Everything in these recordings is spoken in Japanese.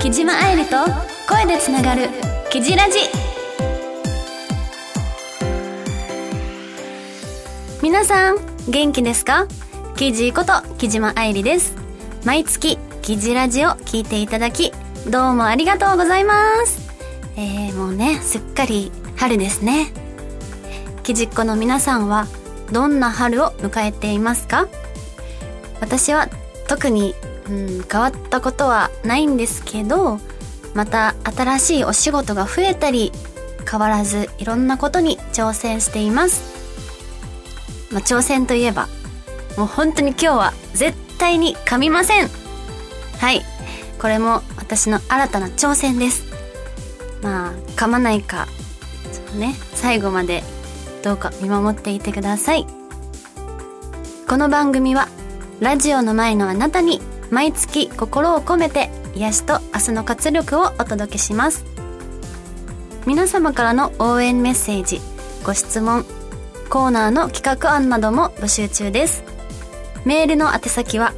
木島愛理と声でつながる「キジラジ」皆さん元気ですか？キジこと木島愛理です。毎月キジラジを聞いていただきどうもありがとうございます。えー、もうねすっかり春ですね。キジっ子の皆さんはどんな春を迎えていますか？私は特にうん、変わったことはないんですけどまた新しいお仕事が増えたり変わらずいろんなことに挑戦しています、まあ、挑戦といえばもう本当に今日は絶対に噛みません。はい。これも私の新たな挑戦です。まあ噛まないかそうね最後までどうか見守っていてください。この番組はラジオの前のあなたに毎月心を込めて癒しと明日の活力をお届けします。皆様からの応援メッセージご質問コーナーの企画案なども募集中です。メールの宛先は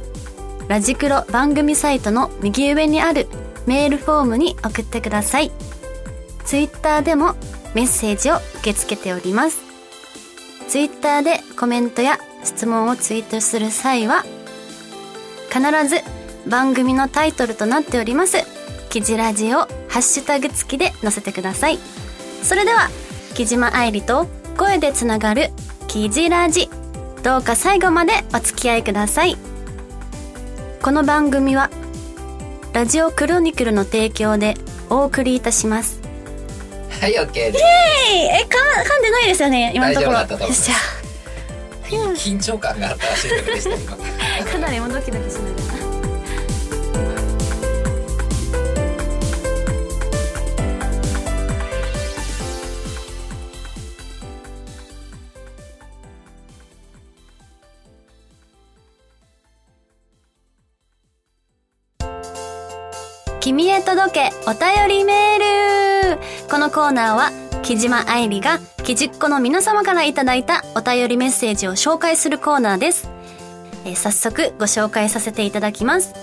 ラジクロ番組サイトの右上にあるメールフォームに送ってください。ツイッターでもメッセージを受け付けております。ツイッターでコメントや質問をツイートする際は必ず番組のタイトルとなっておりますキジラジをハッシュタグ付きで載せてください。それでは木島愛理と声でつながるキジラジ。どうか最後までお付き合いください。この番組はラジオクロニクルの提供でお送りいたします。はい OK です。イエーイ。えか噛んでないですよね今のところ。よっしゃ。緊張感があったらしいでした今。かなりもドキドキしながら。君へ届けお便りメールこのコーナーは木島愛理が木じっ子の皆様からいただいたお便りメッセージを紹介するコーナーです。えー、早速ご紹介させていただきます。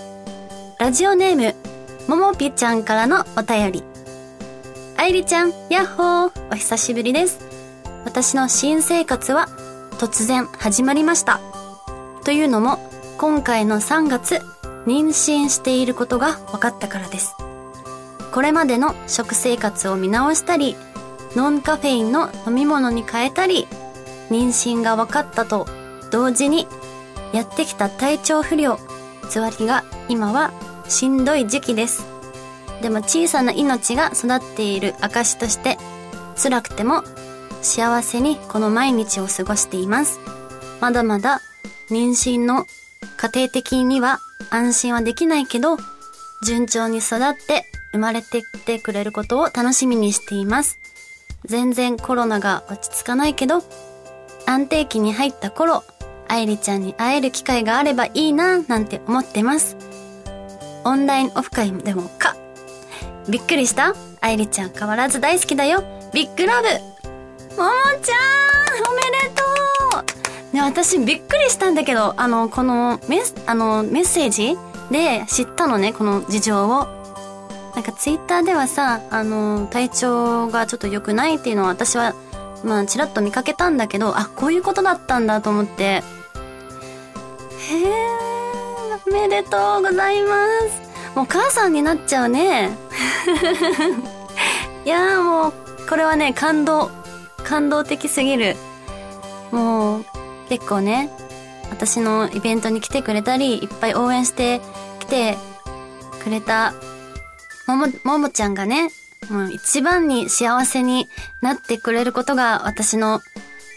ラジオネーム、ももぴちゃんからのお便り。愛理ちゃん、やっほー、お久しぶりです。私の新生活は突然始まりました。というのも、今回の3月、妊娠していることが分かったからです。これまでの食生活を見直したり、ノンカフェインの飲み物に変えたり、妊娠が分かったと同時にやってきた体調不良、つわりが今はしんどい時期です。でも小さな命が育っている証として、辛くても幸せにこの毎日を過ごしています。まだまだ妊娠の家庭的には安心はできないけど、順調に育って生まれてきてくれることを楽しみにしています。全然コロナが落ち着かないけど、安定期に入った頃、愛理ちゃんに会える機会があればいいななんて思ってます。オンラインオフ会でもか。びっくりした？愛理ちゃん変わらず大好きだよ。ビッグラブももちゃんおめでとうね、私びっくりしたんだけど、あの、このメス、あの、メッセージで知ったのね、この事情を。なんかツイッターではさ、あの、体調がちょっと良くないっていうのは私は、まあ、ちらっと見かけたんだけど、あ、こういうことだったんだと思って、へえ、おめでとうございます。もう母さんになっちゃうね。いやーもう、これはね、感動。感動的すぎる。もう、結構ね、私のイベントに来てくれたり、いっぱい応援してきてくれた、もも、ももちゃんがね、もう一番に幸せになってくれることが私の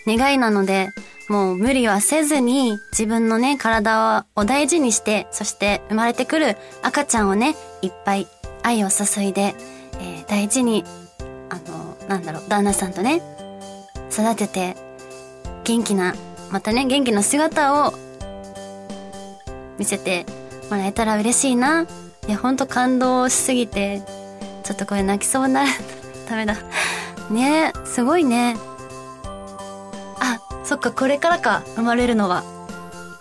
願いなので、もう無理はせずに自分のね、体を大事にして、そして生まれてくる赤ちゃんをね、いっぱい愛を注いで、えー、大事に、あの、なんだろう、旦那さんとね、育てて、元気な、またね、元気な姿を見せてもらえたら嬉しいな。いや、ほんと感動しすぎて、ちょっとこれ泣きそうになる、ダメだ。ねえすごいね。あそっか、これからか、生まれるのは。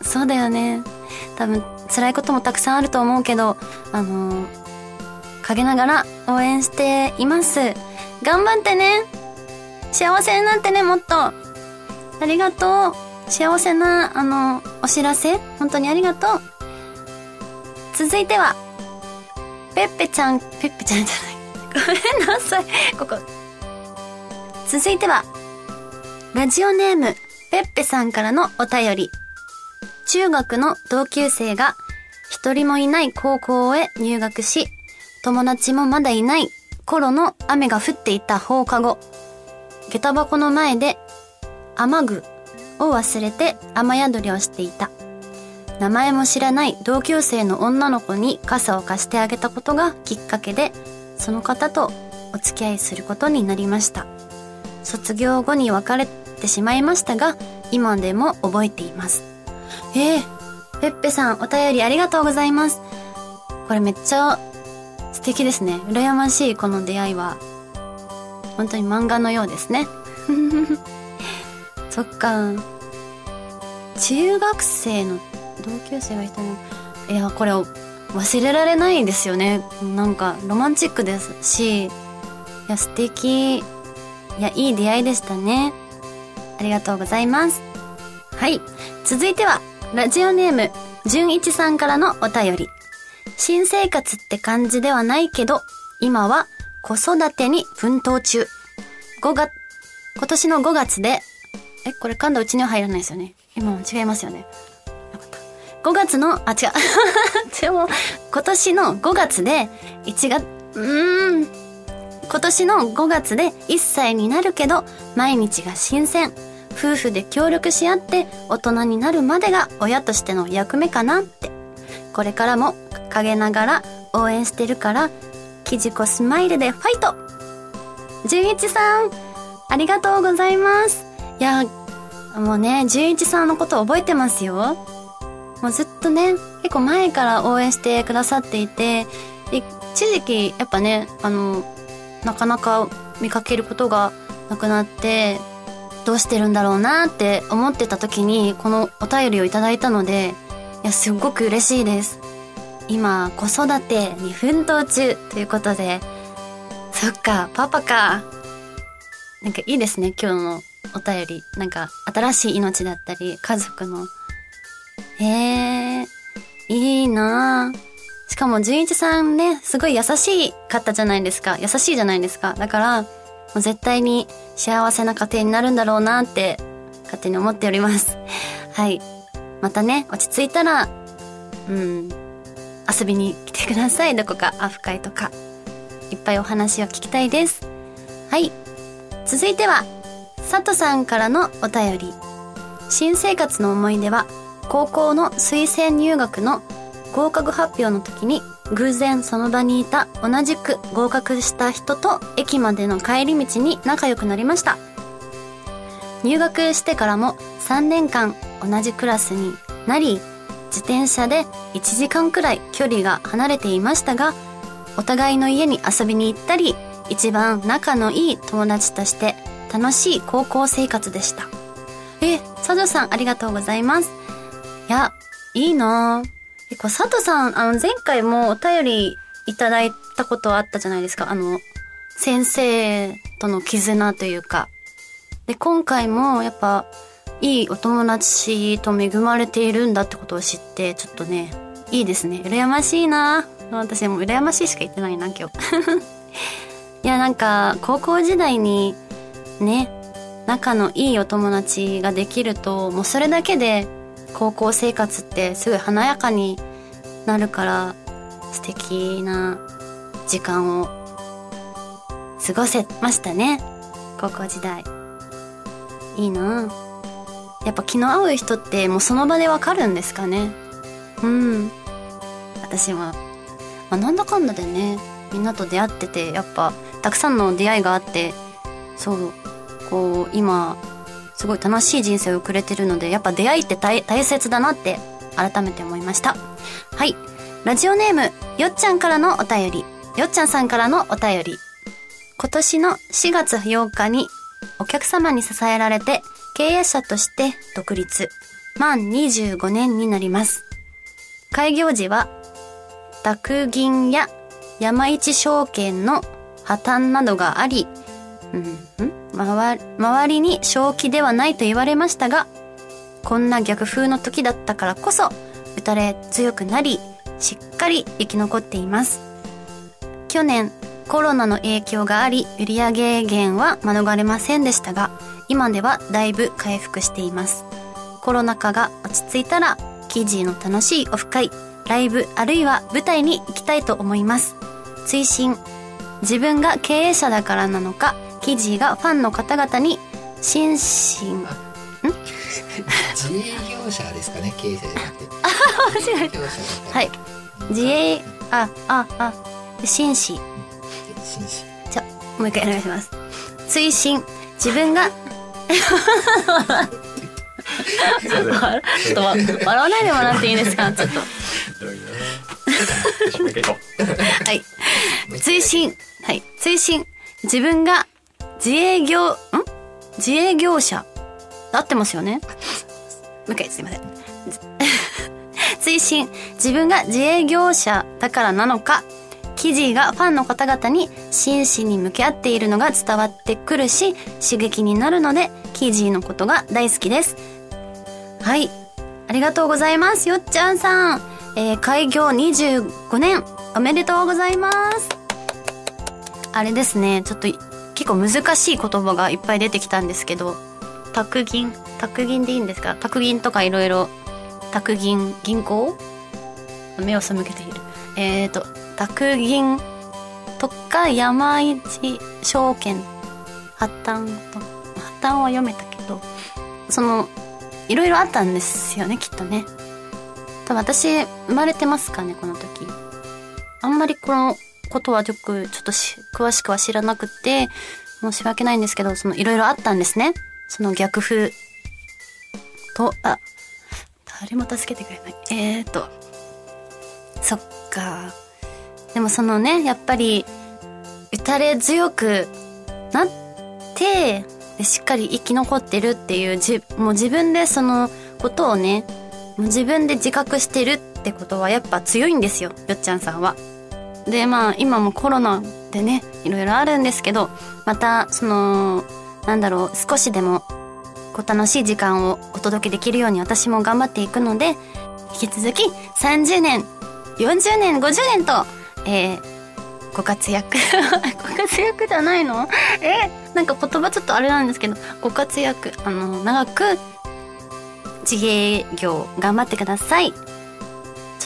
そうだよね。多分、辛いこともたくさんあると思うけど、あのー、陰ながら応援しています。頑張ってね幸せになってね、もっとありがとう幸せな、あの、お知らせ本当にありがとう続いては、ペッペちゃん、ペッペちゃんじゃない。ごめんなさい。ここ。続いては、ラジオネーム、ペッペさんからのお便り。中学の同級生が一人もいない高校へ入学し、友達もまだいない頃の雨が降っていた放課後、下駄箱の前で雨具を忘れて雨宿りをしていた。名前も知らない同級生の女の子に傘を貸してあげたことがきっかけで、その方とお付き合いすることになりました。卒業後に別れてしまいましたが、今でも覚えています。えー、ペッペさんお便りありがとうございます。これめっちゃ素敵ですね。羨ましいこの出会いは。本当に漫画のようですね。そっか。中学生の同級生がいたの。いや、これ忘れられないですよね。なんかロマンチックですし、いや、素敵。いや、いい出会いでしたね。ありがとうございます。はい。続いては、ラジオネーム、純一さんからのお便り。新生活って感じではないけど、今は子育てに奮闘中。5月、今年の5月で、え、これ噛んだうちには入らないですよね。今も違いますよね。5月の、あ、違う。でも、今年の5月で、1月、うーん。今年の5月で1歳になるけど、毎日が新鮮。夫婦で協力し合って大人になるまでが親としての役目かなって。これからも陰ながら応援してるから、キジコスマイルでファイト純一さん、ありがとうございます。いや、もうね、純一さんのこと覚えてますよ。もうずっとね、結構前から応援してくださっていて、一時期、やっぱね、あの、なかなか見かけることがなくなって、どうしてるんだろうなって思ってた時に、このお便りをいただいたので、いや、すっごく嬉しいです。今、子育てに奮闘中ということで、そっか、パパか。なんかいいですね、今日のお便り。なんか、新しい命だったり、家族の。ええ、いいなしかも、純一さんね、すごい優しい方じゃないですか。優しいじゃないですか。だから、もう絶対に幸せな家庭になるんだろうなって、勝手に思っております。はい。またね、落ち着いたら、うん、遊びに来てください。どこか、アフ会とか。いっぱいお話を聞きたいです。はい。続いては、佐藤さんからのお便り。新生活の思い出は、高校の推薦入学の合格発表の時に偶然その場にいた同じく合格した人と駅までの帰り道に仲良くなりました。入学してからも3年間同じクラスになり、自転車で1時間くらい距離が離れていましたが、お互いの家に遊びに行ったり、一番仲のいい友達として楽しい高校生活でした。え、佐藤さんありがとうございます。いや、いいなえ、こ佐藤さん、あの、前回もお便りいただいたことあったじゃないですか。あの、先生との絆というか。で、今回もやっぱ、いいお友達と恵まれているんだってことを知って、ちょっとね、いいですね。羨ましいな私もう羨ましいしか言ってないな、今日。いや、なんか、高校時代に、ね、仲のいいお友達ができると、もうそれだけで、高校生活ってすごい華やかになるから、素敵な時間を過ごせましたね。高校時代。いいなやっぱ気の合う人ってもうその場でわかるんですかね。うん。私は、まあ、なんだかんだでね、みんなと出会ってて、やっぱ、たくさんの出会いがあって、そう、こう、今、すごい楽しい人生を送れてるので、やっぱ出会いって大切だなって改めて思いました。はい。ラジオネーム、よっちゃんからのお便り。よっちゃんさんからのお便り。今年の4月8日にお客様に支えられて経営者として独立。満25年になります。開業時は、宅銀や山一証券の破綻などがあり、うん、ん？周りに正気ではないと言われましたが、こんな逆風の時だったからこそ、打たれ強くなり、しっかり生き残っています。去年、コロナの影響があり、売上減は免れませんでしたが、今ではだいぶ回復しています。コロナ禍が落ち着いたら、記事の楽しいオフ会、ライブ、あるいは舞台に行きたいと思います。追伸自分が経営者だからなのか、記事がファンの方々に、心身、自営業者ですかね経営者じゃなくて 間違えたはい。自営、あ、あ、あ、紳士。紳士じゃ、もう一回お願いします。追伸自分が、ちょっと笑ちょっとわ笑わないでもらっていいですか？ちょっと。はい。追伸はい。追伸自分が自営業、ん？自営業者。合ってますよねもう一回すいません。追伸自分が自営業者だからなのか、記事がファンの方々に真摯に向き合っているのが伝わってくるし、刺激になるので、記事のことが大好きです。はい。ありがとうございます。よっちゃんさん。えー開業25年、おめでとうございます。あれですね、ちょっと結構難しい言葉がいっぱい出てきたんですけど、宅銀、宅銀でいいんですか？宅銀とかいろいろ、宅銀、銀行？目を背けている。えーと、宅銀とか山一証券、破綻と、破綻は読めたけど、その、いろいろあったんですよね、きっとね。多分私、生まれてますかね、この時。あんまりこのことはよく、ちょっと詳しくは知らなくて、申し訳ないんですけど、そのいろいろあったんですね。その逆風。と、あ、誰も助けてくれない。えーと、そっか。でもそのね、やっぱり、打たれ強くなって、でしっかり生き残ってるっていう、じ、もう自分でそのことをね、もう自分で自覚してるってことはやっぱ強いんですよ、よっちゃんさんは。で、まあ今もコロナでね、いろいろあるんですけど、また、その、なんだろう、少しでも、こう楽しい時間をお届けできるように私も頑張っていくので、引き続き30年、40年、50年と、えー、ご活躍。ご活躍じゃないの？え？なんか言葉ちょっとあれなんですけど、ご活躍、あの、長く、自営業頑張ってください。ちょ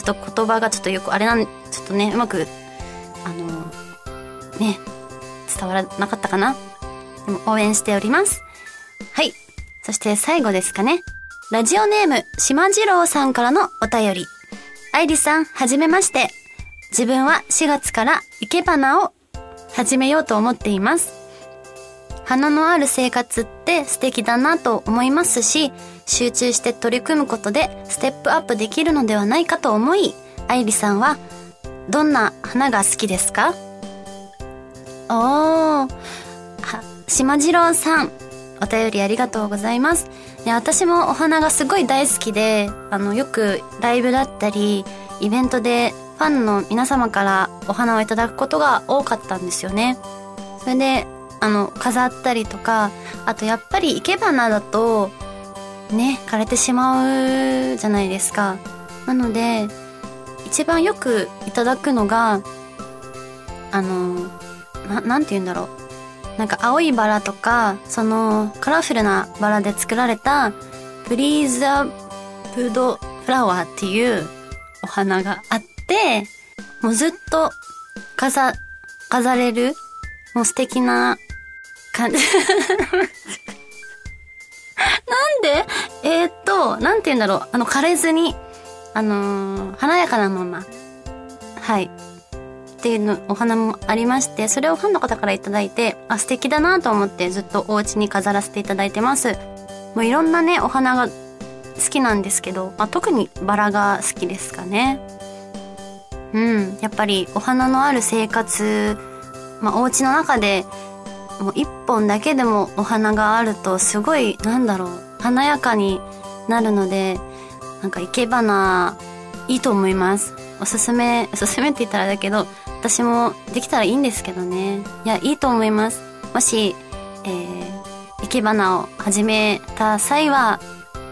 っと言葉がちょっとよくあれなん、ちょっとね、うまく、あの、ね、伝わらなかったかな？でも応援しております。はい。そして最後ですかね。ラジオネーム、島次郎さんからのお便り。愛理さん、はじめまして。自分は4月から生け花を始めようと思っています。花のある生活って素敵だなと思いますし、集中して取り組むことでステップアップできるのではないかと思い、愛理さんはどんな花が好きですか？おー、は、島次郎さん、お便りありがとうございます。ね、私もお花がすごい大好きで、あの、よくライブだったり、イベントでファンの皆様からお花をいただくことが多かったんですよね。それで、あの、飾ったりとか、あとやっぱり生け花だと、ね、枯れてしまうじゃないですか。なので、一番よくいただくのが、あの、な、なんて言うんだろう。なんか青いバラとか、そのカラフルなバラで作られた、ブリーザブドフラワーっていうお花があって、もうずっと飾、飾れる、もう素敵な感じ。なんで？えー、っと、なんて言うんだろう。あの、枯れずに、あのー華やかなまま。はい。っていうの、お花もありまして、それをファンの方からいただいて、あ、素敵だなと思ってずっとお家に飾らせていただいてます。もういろんなね、お花が好きなんですけど、まあ、特にバラが好きですかね。うん。やっぱりお花のある生活、まあ、お家の中でもう一本だけでもお花があるとすごい、なんだろう、華やかになるので、なんか生け花、いいと思います。おすすめ、おすすめって言ったらだけど、私もできたらいいんですけどね。いや、いいと思います。もし、えー、生け花を始めた際は、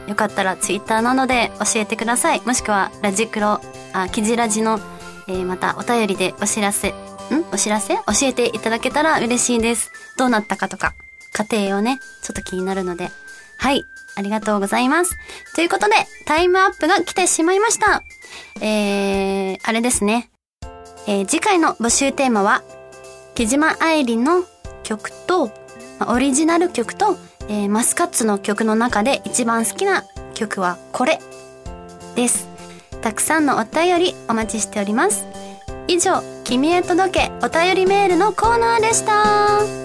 よかったらツイッターなどで教えてください。もしくは、ラジクロ、あ、キジラジの、えー、またお便りでお知らせ、ん？お知らせ？教えていただけたら嬉しいです。どうなったかとか、過程をね、ちょっと気になるので。はい。ありがとうございます。ということで、タイムアップが来てしまいました。えー、あれですね。えー、次回の募集テーマは、木島愛理の曲と、オリジナル曲と、えー、マスカッツの曲の中で一番好きな曲はこれです。たくさんのお便りお待ちしております。以上、君へ届けお便りメールのコーナーでした。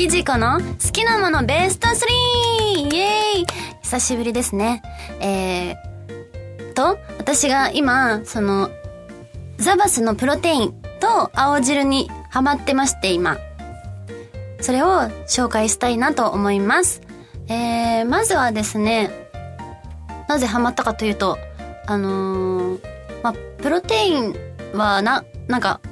キジコの好きなものベスト 3! イエーイ久しぶりですね。えー、と、私が今、その、ザバスのプロテインと青汁にハマってまして、今。それを紹介したいなと思います。えー、まずはですね、なぜハマったかというと、あのー、まあ、プロテインはな、なんか、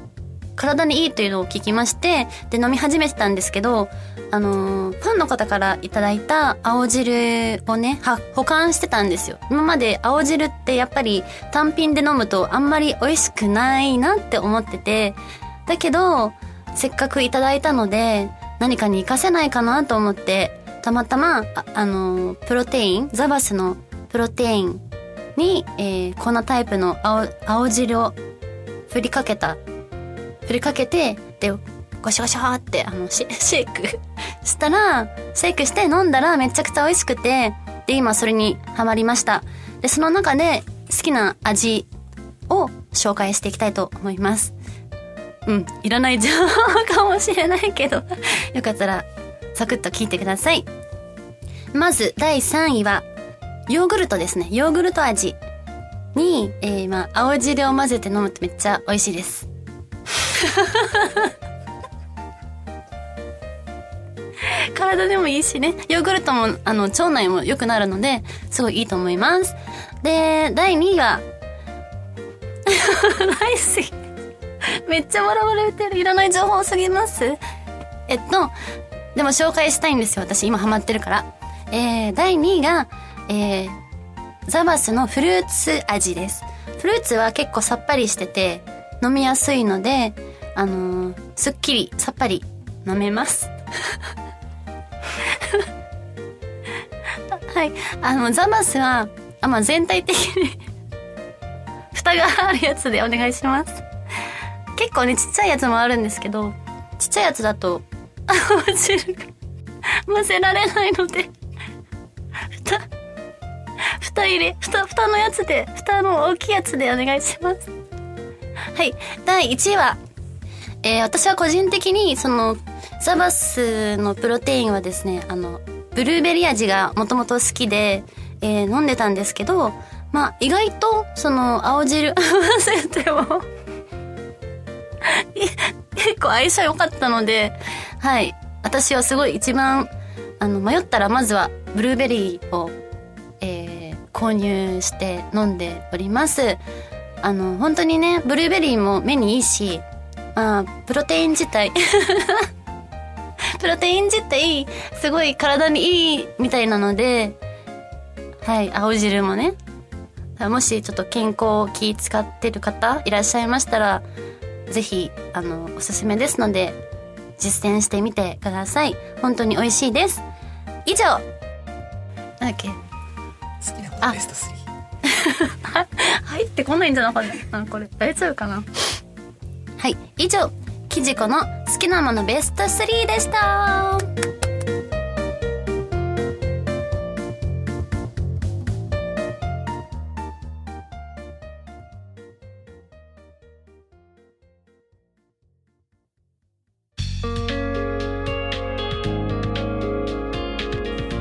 体にいいというのを聞きまして、で、飲み始めてたんですけど、あの、ファンの方からいただいた青汁をね、は、保管してたんですよ。今まで青汁ってやっぱり単品で飲むとあんまり美味しくないなって思ってて、だけど、せっかくいただいたので、何かに活かせないかなと思って、たまたま、あ、あの、プロテイン、ザバスのプロテインに、えー、こんなタイプの青、青汁を振りかけた振りかけて、で、ゴシゴシャーって、あの、シェイクしたら、シェイクして飲んだらめちゃくちゃ美味しくて、で、今それにハマりました。で、その中で好きな味を紹介していきたいと思います。うん、いらない情報かもしれないけど よかったら、サクッと聞いてください。まず、第3位は、ヨーグルトですね。ヨーグルト味に、えー、まあ、青汁を混ぜて飲むとめっちゃ美味しいです。体でもいいしね。ヨーグルトも、あの、腸内も良くなるので、すごいいいと思います。で、第2位は、大好き。めっちゃ笑われてる。いらない情報すぎますえっと、でも紹介したいんですよ。私今ハマってるから。えー、第2位が、えー、ザバスのフルーツ味です。フルーツは結構さっぱりしてて、飲みやすいので、あのー、すっきり、さっぱり飲めます。はい。あの、ザマスは、あ、まあ、全体的に 蓋があるやつでお願いします。結構ね、ちっちゃいやつもあるんですけど、ちっちゃいやつだと、あ、汁が混ぜられないので蓋、蓋入れ、蓋、蓋のやつで、蓋の大きいやつでお願いします。はい。第1位は、えー、私は個人的に、その、ザバスのプロテインはですね、あの、ブルーベリー味がもともと好きで、えー、飲んでたんですけど、まあ、意外と、その、青汁合わせても 結構相性良かったので、はい。私はすごい一番、あの、迷ったらまずは、ブルーベリーを、えー、購入して飲んでおります。あの、本当にね、ブルーベリーも目にいいし、あ、プロテイン自体 プロテイン自体、すごい体にいいみたいなので、はい、青汁もね。もしちょっと健康気使ってる方いらっしゃいましたら、ぜひ、あの、おすすめですので、実践してみてください。本当に美味しいです。以上なんだっけ？好きなベスト3。入ってこないんじゃなかったこれ大丈夫かな？はい以上キジコの好きなものベスト3でした。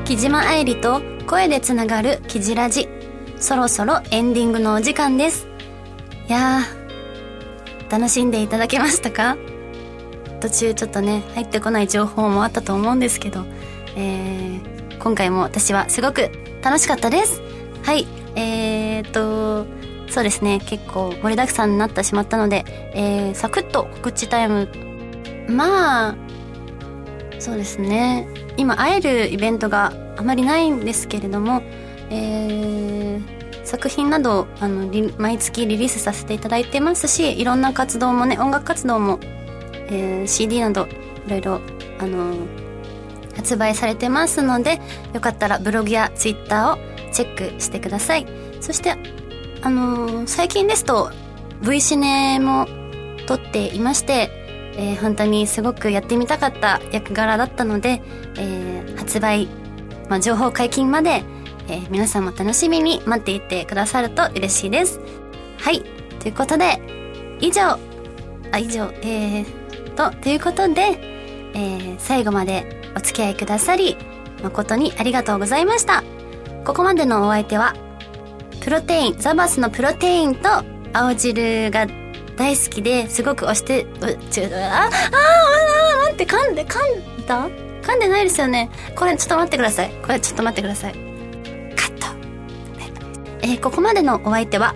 木島愛理と声でつながるキジラジ。そろそろエンディングのお時間です。いやー楽しんでいただけましたか？途中ちょっとね入ってこない情報もあったと思うんですけど、えー、今回も私はすごく楽しかったです。はいえー、っとそうですね結構盛りだくさんになってしまったので、えー、サクッと告知タイム。まあそうですね今会えるイベントがあまりないんですけれども、えー、作品などあの毎月リリースさせていただいてますしいろんな活動もね音楽活動も、えー、CD などいろいろあの発売されてますのでよかったらブログや Twitter をチェックしてください。そしてあの最近ですと V シネも撮っていましてえー、本当にすごくやってみたかった役柄だったので、えー、発売、まあ、情報解禁まで、えー、皆さんも楽しみに待っていてくださると嬉しいです。はい。ということで、以上、あ、以上、えー、と、ということで、えー、最後までお付き合いくださり、誠にありがとうございました。ここまでのお相手は、プロテイン、ザバスのプロテインと青汁が大好きですごく押してうちゅああああ待って噛んで噛んだ？噛んでないですよねこれちょっと待ってくださいこれちょっと待ってくださいえー、ここまでのお相手は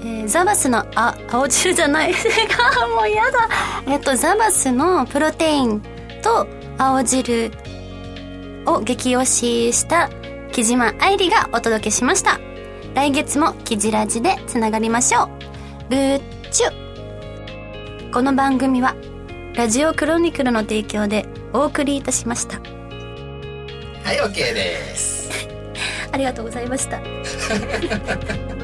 えー、ザバスの、あ、青汁じゃない。もう嫌だ。えっと、ザバスのプロテインと青汁を激推しした木島愛理がお届けしました。来月もキジラジでつながりましょう。グッチュこの番組はラジオクロニクルの提供でお送りいたしましたはい OK ですありがとうございました。